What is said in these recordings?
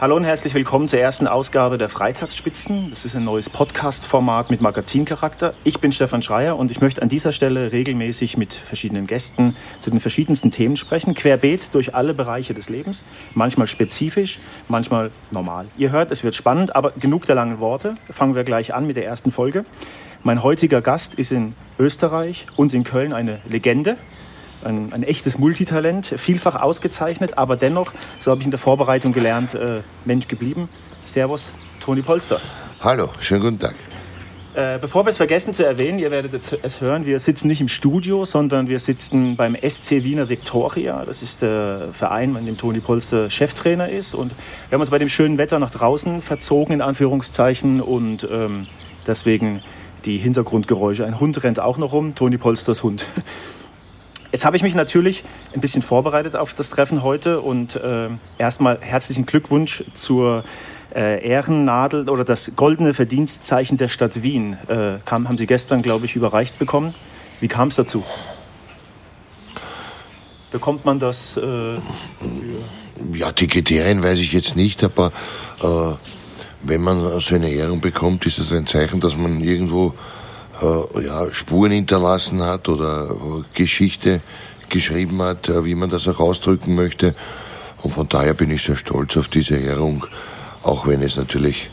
Hallo und herzlich willkommen zur ersten Ausgabe der Freitagsspitzen. Das ist ein neues Podcast-Format mit Magazincharakter. Ich bin Stefan Schreier und ich möchte an dieser Stelle regelmäßig mit verschiedenen Gästen zu den verschiedensten Themen sprechen, querbeet durch alle Bereiche des Lebens, manchmal spezifisch, manchmal normal. Ihr hört, es wird spannend, aber genug der langen Worte. Fangen wir gleich an mit der ersten Folge. Mein heutiger Gast ist in Österreich und in Köln eine Legende ein, ein, echtes Multitalent, vielfach ausgezeichnet, aber dennoch, so habe ich in der Vorbereitung gelernt, äh, Mensch geblieben. Servus, Toni Polster. Hallo, schönen guten Tag. Äh, bevor wir es vergessen zu erwähnen, ihr werdet es hören, wir sitzen nicht im Studio, sondern wir sitzen beim SC Wiener Viktoria. Das ist der Verein, in dem Toni Polster Cheftrainer ist. Und wir haben uns bei dem schönen Wetter nach draußen verzogen, in Anführungszeichen. Und ähm, deswegen die Hintergrundgeräusche. Ein Hund rennt auch noch rum, Toni Polsters Hund. Jetzt habe ich mich natürlich ein bisschen vorbereitet auf das Treffen heute und äh, erstmal herzlichen Glückwunsch zur äh, Ehrennadel oder das goldene Verdienstzeichen der Stadt Wien. Äh, kam, haben Sie gestern, glaube ich, überreicht bekommen. Wie kam es dazu? Bekommt man das? Äh, ja, die Kriterien weiß ich jetzt nicht, aber äh, wenn man so eine Ehrung bekommt, ist es ein Zeichen, dass man irgendwo äh, ja, Spuren hinterlassen hat oder äh, Geschichte geschrieben hat, äh, wie man das auch ausdrücken möchte. Und von daher bin ich sehr stolz auf diese Ehrung, auch wenn es natürlich,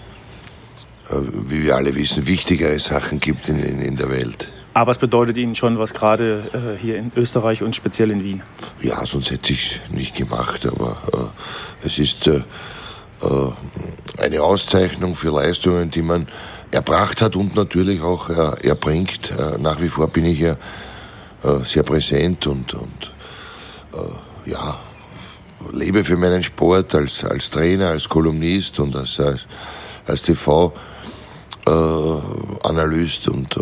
wie wir alle wissen, wichtigere Sachen gibt in, in, in der Welt. Aber es bedeutet Ihnen schon was gerade äh, hier in Österreich und speziell in Wien? Ja, sonst hätte ich es nicht gemacht. Aber äh, es ist äh, eine Auszeichnung für Leistungen, die man erbracht hat und natürlich auch äh, erbringt. Äh, nach wie vor bin ich ja äh, sehr präsent und, und äh, ja, lebe für meinen Sport als, als Trainer, als Kolumnist und als, als, als TV-Analyst und äh,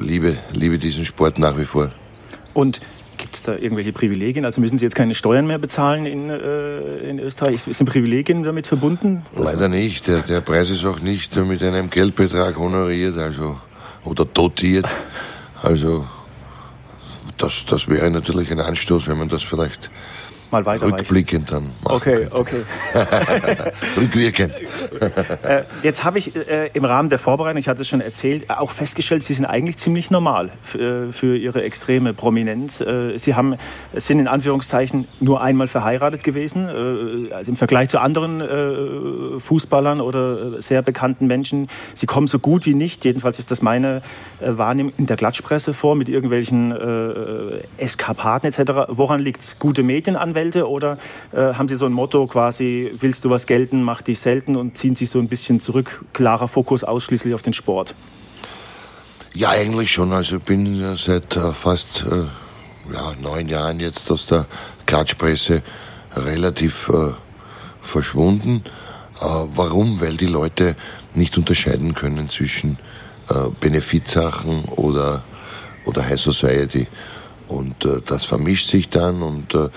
liebe, liebe diesen Sport nach wie vor. Und Gibt es da irgendwelche Privilegien? Also müssen Sie jetzt keine Steuern mehr bezahlen in, äh, in Österreich? Sind Privilegien damit verbunden? Leider nicht. Der, der Preis ist auch nicht mit einem Geldbetrag honoriert also, oder dotiert. Also das, das wäre natürlich ein Anstoß, wenn man das vielleicht mal weiter Rückblickend dann machen Okay, könnte. okay. Rückwirkend. äh, jetzt habe ich äh, im Rahmen der Vorbereitung, ich hatte es schon erzählt, auch festgestellt, Sie sind eigentlich ziemlich normal für, äh, für Ihre extreme Prominenz. Äh, Sie haben, sind in Anführungszeichen nur einmal verheiratet gewesen. Äh, also im Vergleich zu anderen äh, Fußballern oder sehr bekannten Menschen. Sie kommen so gut wie nicht, jedenfalls ist das meine Wahrnehmung, in der Klatschpresse vor mit irgendwelchen Eskapaden etc. Woran liegt es? Gute Medienanwendung? Anwälte oder äh, haben Sie so ein Motto quasi, willst du was gelten, mach dich selten und ziehen sich so ein bisschen zurück, klarer Fokus ausschließlich auf den Sport? Ja, eigentlich schon. Also ich bin seit äh, fast äh, ja, neun Jahren jetzt aus der Klatschpresse relativ äh, verschwunden. Äh, warum? Weil die Leute nicht unterscheiden können zwischen äh, Benefizsachen oder, oder High Society. Und äh, das vermischt sich dann und äh,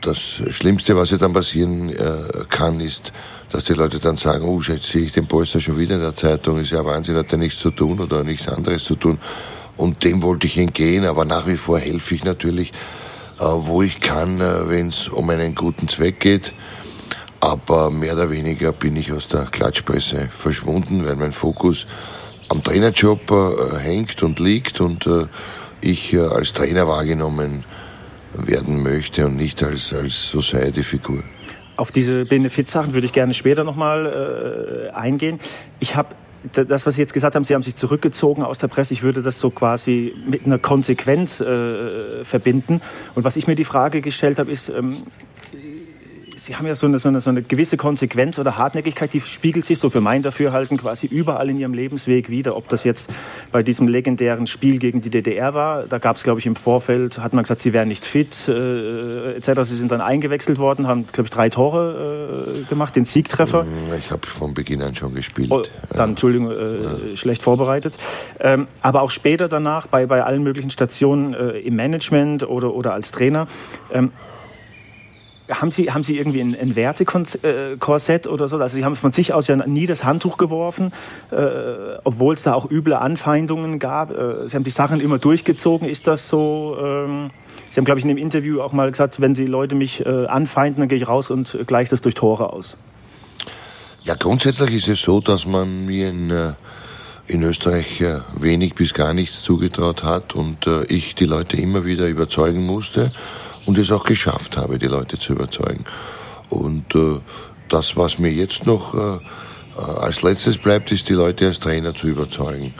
das Schlimmste, was ja dann passieren äh, kann, ist, dass die Leute dann sagen, oh, jetzt sehe ich den Polster schon wieder in der Zeitung, ist ja Wahnsinn, hat er nichts zu tun oder nichts anderes zu tun. Und dem wollte ich entgehen, aber nach wie vor helfe ich natürlich, äh, wo ich kann, wenn es um einen guten Zweck geht. Aber mehr oder weniger bin ich aus der Klatschpresse verschwunden, weil mein Fokus am Trainerjob hängt und liegt und ich als Trainer wahrgenommen werden möchte und nicht als, als Society-Figur. Auf diese Benefizsachen würde ich gerne später nochmal äh, eingehen. Ich habe das, was Sie jetzt gesagt haben, Sie haben sich zurückgezogen aus der Presse. Ich würde das so quasi mit einer Konsequenz äh, verbinden. Und was ich mir die Frage gestellt habe, ist, ähm, Sie haben ja so eine, so, eine, so eine gewisse Konsequenz oder Hartnäckigkeit, die spiegelt sich so für mein Dafürhalten quasi überall in Ihrem Lebensweg wieder. Ob das jetzt bei diesem legendären Spiel gegen die DDR war, da gab es, glaube ich, im Vorfeld, hat man gesagt, Sie wären nicht fit, äh, etc. Sie sind dann eingewechselt worden, haben, glaube ich, drei Tore äh, gemacht, den Siegtreffer. Mm, ich habe von Beginn an schon gespielt. Oh, dann, Entschuldigung, äh, ja. schlecht vorbereitet. Ähm, aber auch später danach, bei, bei allen möglichen Stationen äh, im Management oder, oder als Trainer, ähm, haben Sie, haben Sie irgendwie ein, ein Wertekorsett oder so? Also Sie haben von sich aus ja nie das Handtuch geworfen, äh, obwohl es da auch üble Anfeindungen gab. Äh, Sie haben die Sachen immer durchgezogen. Ist das so? Ähm, Sie haben, glaube ich, in dem Interview auch mal gesagt, wenn Sie Leute mich äh, anfeinden, dann gehe ich raus und gleiche das durch Tore aus. Ja, grundsätzlich ist es so, dass man mir in, äh, in Österreich äh, wenig bis gar nichts zugetraut hat und äh, ich die Leute immer wieder überzeugen musste und es auch geschafft habe, die Leute zu überzeugen. Und das, was mir jetzt noch als letztes bleibt, ist die Leute als Trainer zu überzeugen.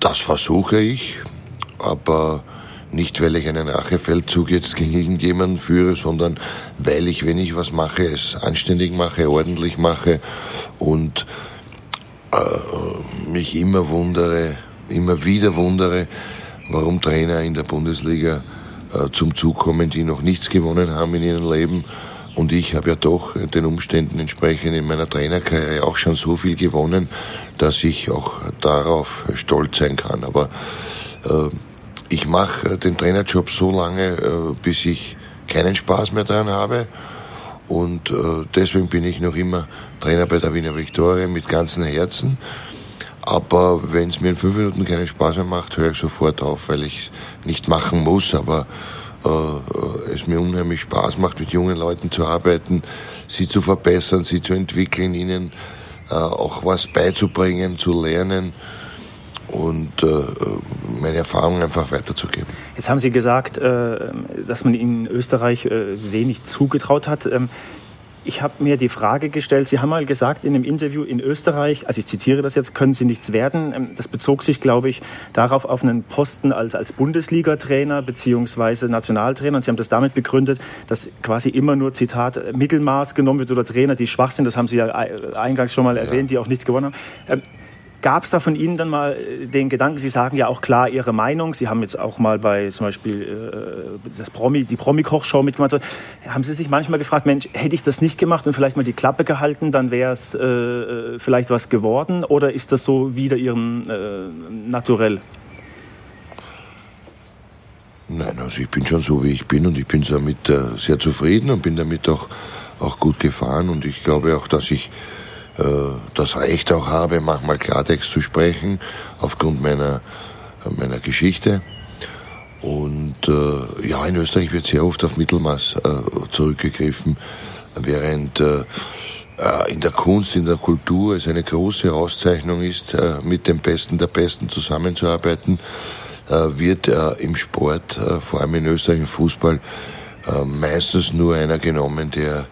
Das versuche ich, aber nicht, weil ich einen Rachefeldzug jetzt gegen irgendjemanden führe, sondern weil ich, wenn ich was mache, es anständig mache, ordentlich mache und äh, mich immer wundere, immer wieder wundere, warum Trainer in der Bundesliga äh, zum Zug kommen, die noch nichts gewonnen haben in ihrem Leben. Und ich habe ja doch den Umständen entsprechend in meiner Trainerkarriere auch schon so viel gewonnen, dass ich auch darauf stolz sein kann. Aber äh, ich mache den Trainerjob so lange, äh, bis ich keinen Spaß mehr dran habe. Und äh, deswegen bin ich noch immer Trainer bei der Wiener Viktoria mit ganzem Herzen. Aber wenn es mir in fünf Minuten keinen Spaß mehr macht, höre ich sofort auf, weil ich es nicht machen muss. Aber äh, es mir unheimlich Spaß macht, mit jungen Leuten zu arbeiten, sie zu verbessern, sie zu entwickeln, ihnen äh, auch was beizubringen, zu lernen und äh, meine Erfahrungen einfach weiterzugeben. Jetzt haben Sie gesagt, äh, dass man in Österreich äh, wenig zugetraut hat. Ähm, ich habe mir die Frage gestellt, Sie haben mal gesagt in einem Interview in Österreich, also ich zitiere das jetzt, können Sie nichts werden. Ähm, das bezog sich, glaube ich, darauf auf einen Posten als, als Bundesliga-Trainer bzw. Nationaltrainer. Und Sie haben das damit begründet, dass quasi immer nur, Zitat, Mittelmaß genommen wird oder Trainer, die schwach sind. Das haben Sie ja eingangs schon mal erwähnt, die auch nichts gewonnen haben. Gab es da von Ihnen dann mal äh, den Gedanken, Sie sagen ja auch klar Ihre Meinung, Sie haben jetzt auch mal bei zum Beispiel äh, das Promi, die Promi-Kochshow mitgemacht, haben Sie sich manchmal gefragt, Mensch, hätte ich das nicht gemacht und vielleicht mal die Klappe gehalten, dann wäre es äh, äh, vielleicht was geworden oder ist das so wieder Ihrem äh, Naturell? Nein, also ich bin schon so, wie ich bin und ich bin damit äh, sehr zufrieden und bin damit auch, auch gut gefahren und ich glaube auch, dass ich das Recht auch habe, manchmal Klartext zu sprechen, aufgrund meiner, meiner Geschichte. Und äh, ja, in Österreich wird sehr oft auf Mittelmaß äh, zurückgegriffen, während äh, äh in der Kunst, in der Kultur es eine große Auszeichnung ist, äh, mit dem Besten der Besten zusammenzuarbeiten, äh, wird äh, im Sport, äh, vor allem in Österreich im Fußball, äh, meistens nur einer genommen, der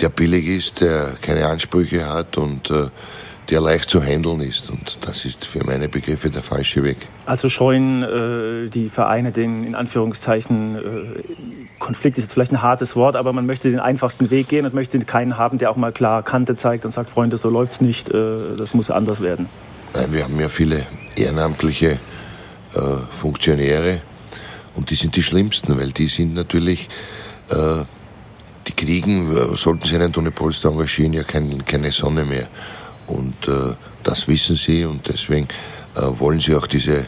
der billig ist, der keine Ansprüche hat und äh, der leicht zu handeln ist. Und das ist für meine Begriffe der falsche Weg. Also scheuen äh, die Vereine den, in Anführungszeichen, äh, Konflikt ist jetzt vielleicht ein hartes Wort, aber man möchte den einfachsten Weg gehen und möchte keinen haben, der auch mal klar Kante zeigt und sagt, Freunde, so läuft's nicht, äh, das muss anders werden. Nein, wir haben ja viele ehrenamtliche äh, Funktionäre und die sind die schlimmsten, weil die sind natürlich äh, die kriegen, sollten sie einen Toni Polster engagieren, ja kein, keine Sonne mehr. Und äh, das wissen sie und deswegen äh, wollen sie auch diese, äh,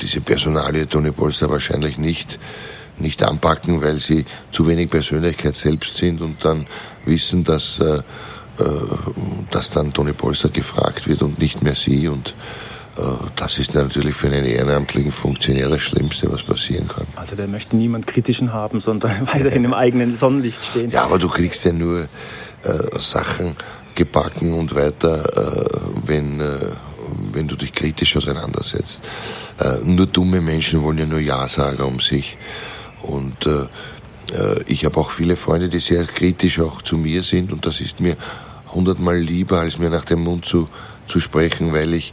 diese Personalie Toni Polster wahrscheinlich nicht, nicht anpacken, weil sie zu wenig Persönlichkeit selbst sind und dann wissen, dass, äh, äh, dass dann Toni Polster gefragt wird und nicht mehr sie und das ist natürlich für einen ehrenamtlichen Funktionär das Schlimmste, was passieren kann. Also der möchte niemand Kritischen haben, sondern weiterhin im eigenen Sonnenlicht stehen. Ja, aber du kriegst ja nur äh, Sachen gebacken und weiter, äh, wenn, äh, wenn du dich kritisch auseinandersetzt. Äh, nur dumme Menschen wollen ja nur Ja-Sager um sich. Und äh, ich habe auch viele Freunde, die sehr kritisch auch zu mir sind und das ist mir hundertmal lieber, als mir nach dem Mund zu, zu sprechen, weil ich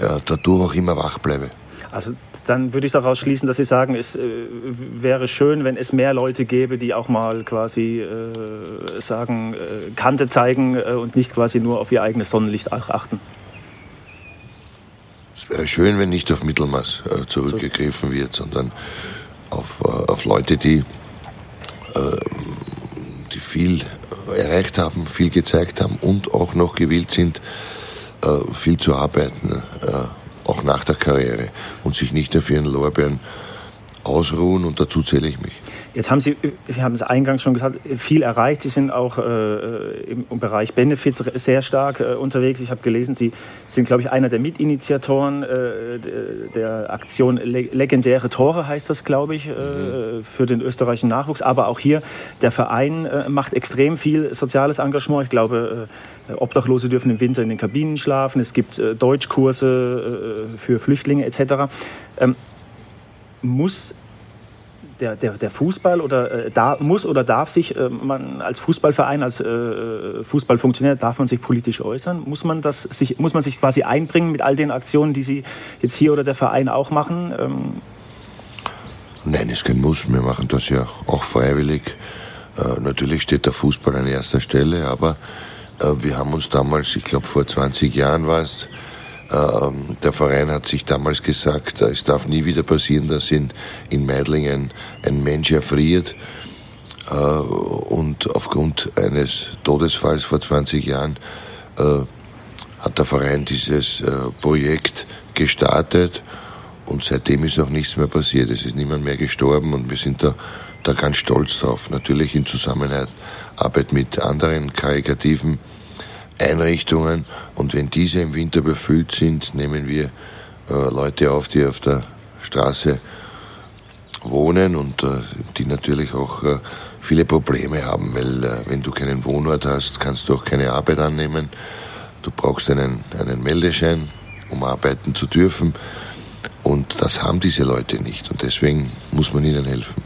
ja, dadurch auch immer wach bleibe. Also dann würde ich daraus schließen, dass Sie sagen, es äh, wäre schön, wenn es mehr Leute gäbe, die auch mal quasi äh, sagen, äh, Kante zeigen äh, und nicht quasi nur auf ihr eigenes Sonnenlicht achten. Es wäre schön, wenn nicht auf Mittelmaß äh, zurückgegriffen wird, sondern auf, äh, auf Leute, die, die viel erreicht haben, viel gezeigt haben und auch noch gewillt sind, äh, viel zu arbeiten, äh, auch nach der Karriere und sich nicht auf ihren Lorbeeren ausruhen und dazu zähle ich mich. Jetzt haben Sie, Sie haben es eingangs schon gesagt, viel erreicht. Sie sind auch äh, im, Bereich Benefits sehr stark äh, unterwegs. Ich habe gelesen, Sie sind, glaube ich, einer der Mitinitiatoren äh, der Aktion Legendäre Tore, heißt das, glaube ich, äh, mhm. für den österreichischen Nachwuchs. Aber auch hier, der Verein äh, macht extrem viel soziales Engagement. Ich glaube, äh, Obdachlose dürfen im Winter in den Kabinen schlafen. Es gibt Deutschkurse für Flüchtlinge etc. Ähm, muss der, der, der Fußball oder äh, da muss oder darf sich äh, man als Fußballverein, als äh, Fußballfunktionär, darf man sich politisch äußern? Muss man, das sich, muss man sich quasi einbringen mit all den Aktionen, die Sie jetzt hier oder der Verein auch machen? Ähm Nein, es ist kein Muss. Wir machen das ja auch freiwillig. Äh, natürlich steht der Fußball an erster Stelle, aber äh, wir haben uns damals, ich glaube vor 20 Jahren war es, der Verein hat sich damals gesagt, es darf nie wieder passieren, dass in, in Meidlingen ein Mensch erfriert. Äh, und aufgrund eines Todesfalls vor 20 Jahren äh, hat der Verein dieses äh, Projekt gestartet und seitdem ist auch nichts mehr passiert. Es ist niemand mehr gestorben und wir sind da, da ganz stolz drauf. Natürlich in Zusammenarbeit mit anderen karikativen Einrichtungen und wenn diese im Winter befüllt sind, nehmen wir äh, Leute auf, die auf der Straße wohnen und äh, die natürlich auch äh, viele Probleme haben, weil wenn du keinen Wohnort hast, kannst du auch keine Arbeit annehmen. Du brauchst einen, einen Meldeschein, um arbeiten zu dürfen. Und das haben diese Leute nicht und deswegen muss man ihnen helfen.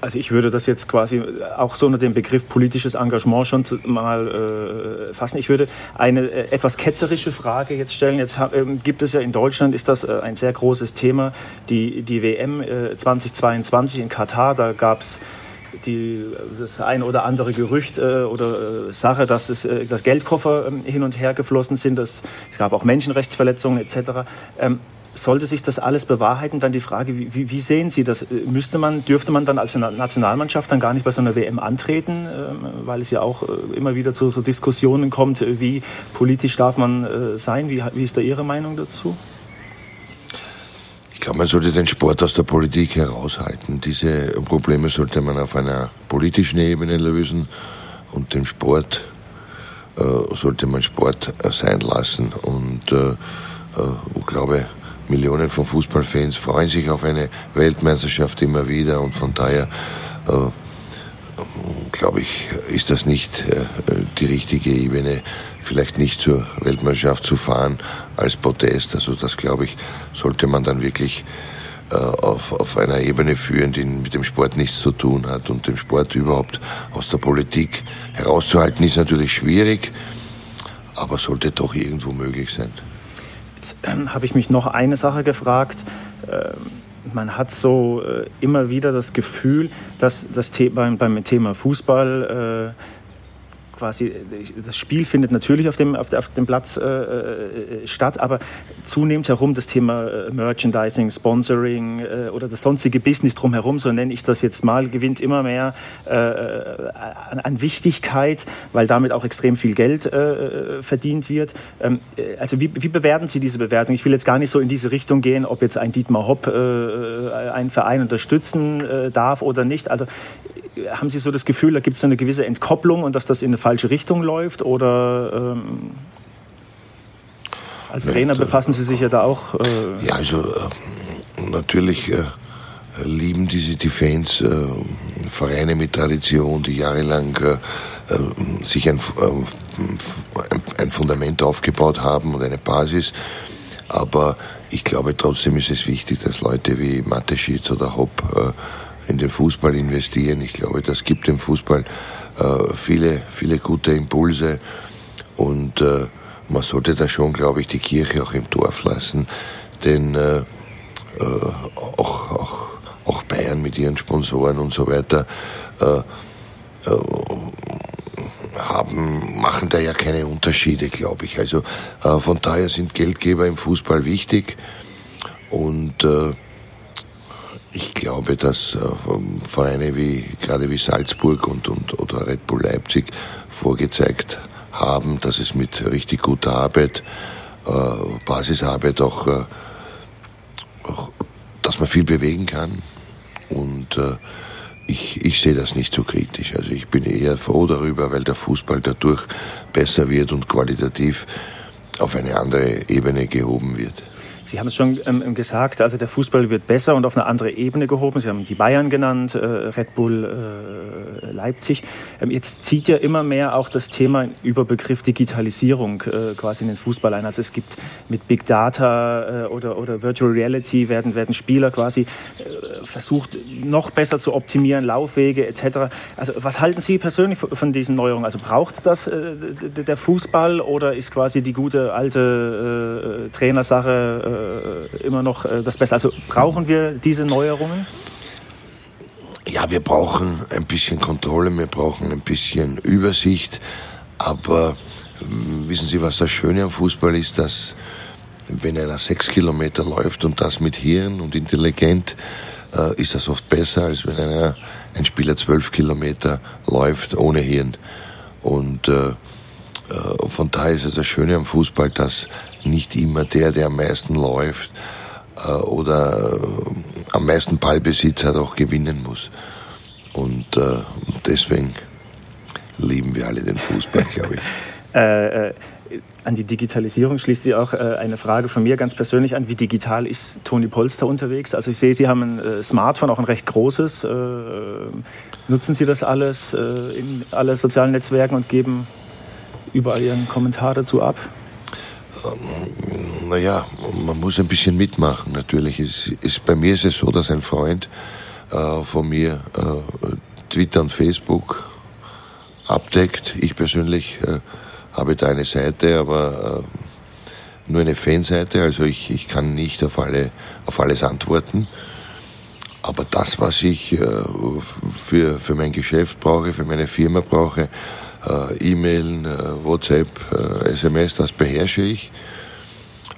Also ich würde das jetzt quasi auch so unter dem Begriff politisches Engagement schon mal äh, fassen. Ich würde eine äh, etwas ketzerische Frage jetzt stellen. Jetzt äh, gibt es ja in Deutschland, ist das äh, ein sehr großes Thema, die, die WM 2022 äh, in Katar. Da gab es das ein oder andere Gerücht äh, oder äh, Sache, dass, es, äh, dass Geldkoffer ähm, hin und her geflossen sind. Dass, es gab auch Menschenrechtsverletzungen etc. Ähm, sollte sich das alles bewahrheiten, dann die Frage, wie, wie, sehen Sie das? Müsste man, dürfte man dann als Nationalmannschaft dann gar nicht bei so einer WM antreten, ähm, weil es ja auch äh, immer wieder zu so Diskussionen kommt, äh, wie politisch darf man äh, sein? Wie, wie ist da Ihre Meinung dazu? Ich glaube, man sollte den Sport aus der Politik heraushalten. Diese Probleme sollte man auf einer politischen Ebene lösen und den Sport äh, sollte man Sport sein lassen. Und äh, ich glaube, Millionen von Fußballfans freuen sich auf eine Weltmeisterschaft immer wieder und von daher äh, glaube ich, ist das nicht äh, die richtige Ebene, vielleicht nicht zur Weltmeisterschaft zu fahren als Protest. Also das glaube ich, sollte man dann wirklich äh, auf, auf einer Ebene führen, die mit dem Sport nichts zu tun hat und den Sport überhaupt aus der Politik herauszuhalten, ist natürlich schwierig, aber sollte doch irgendwo möglich sein. Jetzt ähm, habe ich mich noch eine Sache gefragt. Ähm, man hat so äh, immer wieder das Gefühl, dass das The beim, beim Thema Fußball äh, quasi, das Spiel findet natürlich auf dem, auf, dem Platz äh, äh, statt, aber zunehmend herum das Thema äh, Merchandising, Sponsoring äh, oder das sonstige Business drumherum, so nenne ich das jetzt mal, gewinnt immer mehr äh, an, an, Wichtigkeit, weil damit auch extrem viel Geld äh, verdient wird. Ähm, also wie, wie, bewerten Sie diese Bewertung? Ich will jetzt gar nicht so in diese Richtung gehen, ob jetzt ein Dietmar Hopp einen Verein unterstützen darf oder nicht. Also haben Sie so das Gefühl, da gibt es eine gewisse Entkopplung und dass das in eine falsche Richtung läuft? Oder ähm, als Trainer befassen Sie sich ja da auch? Äh ja, also äh, natürlich äh, lieben diese die Fans äh, Vereine mit Tradition, die jahrelang äh, äh, sich ein, ein Fundament aufgebaut haben und eine Basis. Aber ich glaube trotzdem ist es wichtig, dass Leute wie Mateschitz oder Hopp in den Fußball investieren. Ich glaube, das gibt dem Fußball äh, viele, viele gute Impulse und äh, man sollte da schon, glaube ich, die Kirche auch im Dorf lassen, denn äh, auch, auch, auch Bayern mit ihren Sponsoren und so weiter haben, machen da ja keine Unterschiede, glaube ich. Also von daher sind Geldgeber im Fußball wichtig und ich glaube, dass äh, Vereine wie gerade wie Salzburg und, und oder Red Bull Leipzig vorgezeigt haben, dass es mit richtig guter Arbeit, äh, Basisarbeit auch, äh, auch, dass man viel bewegen kann. Und ich, ich sehe das nicht so kritisch. Also ich bin eher froh darüber, weil der Fußball dadurch besser wird und qualitativ auf eine andere Ebene gehoben wird. Sie haben es schon ähm, gesagt, also der Fußball wird besser und auf eine andere Ebene gehoben. Sie haben die Bayern genannt, äh, Red Bull äh, Leipzig. Ähm, jetzt zieht ja immer mehr auch das Thema über Begriff Digitalisierung äh, quasi in den Fußball ein. Also es gibt mit Big Data äh, oder, oder Virtual Reality werden, werden Spieler quasi äh, versucht, noch besser zu optimieren, Laufwege etc. Also was halten Sie persönlich von diesen Neuerungen? Also braucht das äh, der Fußball oder ist quasi die gute alte Trainersache immer noch äh, das Beste. Also brauchen wir diese Neuerungen? Ja, wir brauchen ein bisschen Kontrolle, wir brauchen ein bisschen Übersicht. Aber äh, wissen Sie, was das Schöne am Fußball ist, dass wenn einer sechs Kilometer läuft und das mit Hirn und intelligent, äh, ist das oft besser, als wenn einer, ein Spieler zwölf Kilometer läuft ohne Hirn. Und äh, äh, von daher ist es das Schöne am Fußball, dass nicht immer der, der am meisten läuft äh, oder äh, am meisten Ballbesitz hat, auch gewinnen muss. Und deswegen lieben wir alle den Fußball, glaube ich. Äh, an die Digitalisierung schließt sich auch äh, eine Frage von mir ganz persönlich an. Wie digital ist Toni Polster unterwegs? Also ich sehe, Sie haben ein äh, Smartphone, auch ein recht großes. nutzen Sie das alles in alle sozialen Netzwerken und geben überall Ihren Kommentar dazu ab? Ähm, naja, man muss ein bisschen mitmachen natürlich. Es ist, bei mir ist es so, dass ein Freund äh, von mir äh, Twitter und Facebook abdeckt. Ich persönlich äh, habe da eine Seite, aber äh, nur eine Fanseite, also ich, ich kann nicht auf, alle, auf alles antworten. Aber das, was ich äh, für, für mein Geschäft brauche, für meine Firma brauche, äh, E-Mailen, äh, WhatsApp, äh, SMS, das beherrsche ich.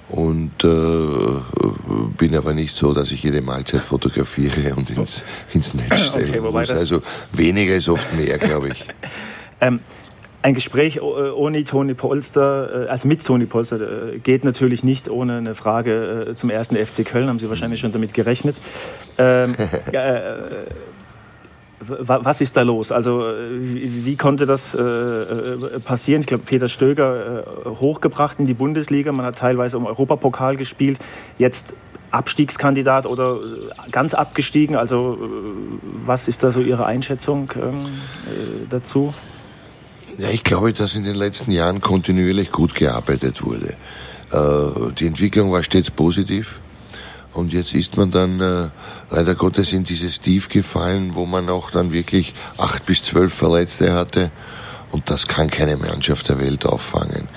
Und äh, bin aber nicht so, dass ich jede Mahlzeit fotografiere und ins, ins Netz stelle. Okay, also weniger ist oft mehr, glaube ich. ähm, ein Gespräch ohne Toni Polster, also mit Toni Polster, geht natürlich nicht ohne eine Frage zum ersten FC Köln. Haben Sie wahrscheinlich schon damit gerechnet. Ähm, was ist da los? Also wie, wie konnte das äh, äh passieren? Ich glaube, Peter Stöger äh, hochgebracht in die Bundesliga. Man hat teilweise um Europapokal gespielt. Jetzt Abstiegskandidat oder äh, ganz abgestiegen. Also äh, was ist da so Ihre Einschätzung ähm, äh, dazu? Ja, ich glaube, dass in den letzten Jahren kontinuierlich gut gearbeitet wurde. die Entwicklung war stets positiv. Und jetzt ist man dann äh, leider Gottes in dieses Tief gefallen, wo man auch dann wirklich acht bis zwölf Verletzte hatte. Und das kann keine Mannschaft der Welt auffangen.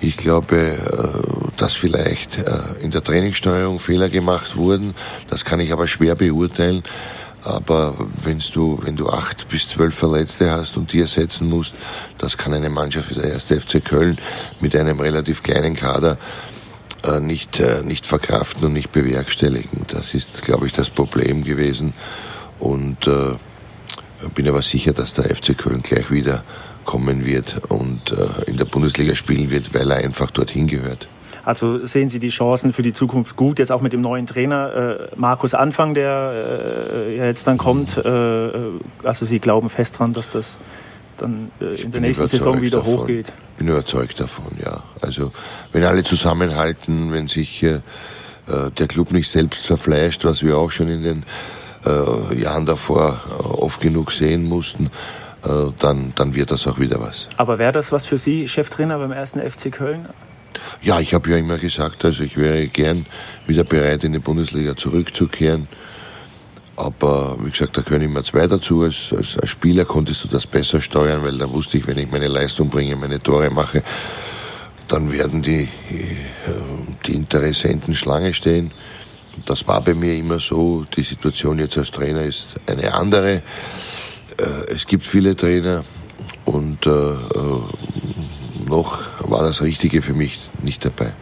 Ich glaube, äh, dass vielleicht äh, in der Trainingssteuerung Fehler gemacht wurden. Das kann ich aber schwer beurteilen. Aber wenn du, wenn du acht bis zwölf Verletzte hast und die ersetzen musst, das kann eine Mannschaft wie der erste FC Köln mit einem relativ kleinen Kader nicht, äh, nicht verkraften und nicht bewerkstelligen. Das ist, glaube ich, das Problem gewesen. Und äh, bin aber sicher, dass der FC Köln gleich wieder kommen wird und äh, in der Bundesliga spielen wird, weil er einfach dorthin gehört. Also sehen Sie die Chancen für die Zukunft gut, jetzt auch mit dem neuen Trainer äh, Markus Anfang, der äh, jetzt dann kommt. Äh, also Sie glauben fest dran, dass das dann äh, in der nächsten Saison wieder davon. hochgeht. Ich bin überzeugt davon, ja. Also wenn alle zusammenhalten, wenn sich äh, äh, der Club nicht selbst verfleischt, was wir auch schon in den äh, Jahren davor äh, oft genug sehen mussten, äh, dann, dann wird das auch wieder was. Aber wäre das was für Sie, Cheftrainer beim ersten FC Köln? Ja, ich habe ja immer gesagt, also ich wäre gern wieder bereit, in die Bundesliga zurückzukehren. Aber wie gesagt, da gehören immer zwei dazu. Als, als, als Spieler konntest du das besser steuern, weil da wusste ich, wenn ich meine Leistung bringe, meine Tore mache, dann werden die, äh, die Interessenten Schlange stehen. Das war bei mir immer so. Die Situation jetzt als Trainer ist eine andere. Äh, es gibt viele Trainer und äh, noch war das Richtige für mich nicht dabei.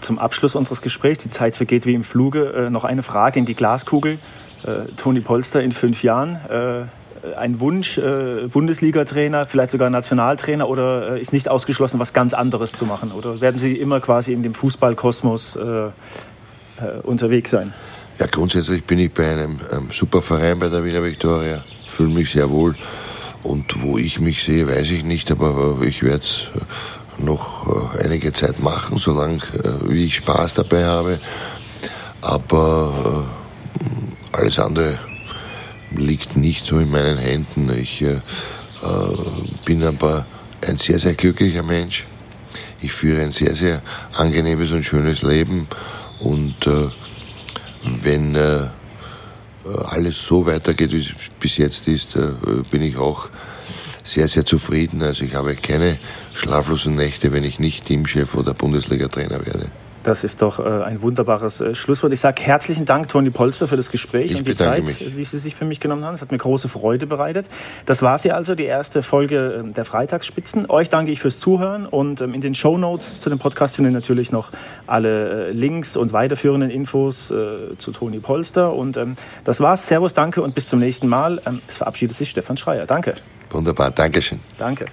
Zum Abschluss unseres Gesprächs, die Zeit vergeht wie im Fluge, noch eine Frage in die Glaskugel äh, Toni Polster in fünf Jahren? Äh, ein Wunsch, äh, Bundesliga-Trainer, vielleicht sogar Nationaltrainer oder äh, ist nicht ausgeschlossen, was ganz anderes zu machen? Oder werden Sie immer quasi in dem Fußballkosmos äh, äh, unterwegs sein? Ja, grundsätzlich bin ich bei einem, einem super Verein bei der Wiener Viktoria, fühle mich sehr wohl. Und wo ich mich sehe, weiß ich nicht, aber ich werde es noch einige Zeit machen, solange äh, ich Spaß dabei habe. Aber alles andere liegt nicht so in meinen Händen. Ich bin aber ein sehr, sehr glücklicher Mensch. Ich führe ein sehr, sehr angenehmes und schönes Leben. Und wenn alles so weitergeht, wie es bis jetzt ist, bin ich auch sehr, sehr zufrieden. Also ich habe keine schlaflosen Nächte, wenn ich nicht Teamchef oder Bundesliga-Trainer werde. Das ist doch äh, ein wunderbares äh, Schlusswort. Ich sage herzlichen Dank, Toni Polster, für das Gespräch ich und die Zeit, mich. die Sie sich für mich genommen haben. Es hat mir große Freude bereitet. Das war sie also, die erste Folge äh, der Freitagsspitzen. Euch danke ich fürs Zuhören und ähm, in den Show Notes zu dem Podcast finden natürlich noch alle äh, Links und weiterführenden Infos zu Toni Polster. Und ähm, das war's. Servus, danke und bis zum nächsten Mal. Ähm, es verabschiedet sich Stefan Schreier. Danke. Wunderbar, Dankeschön. Danke.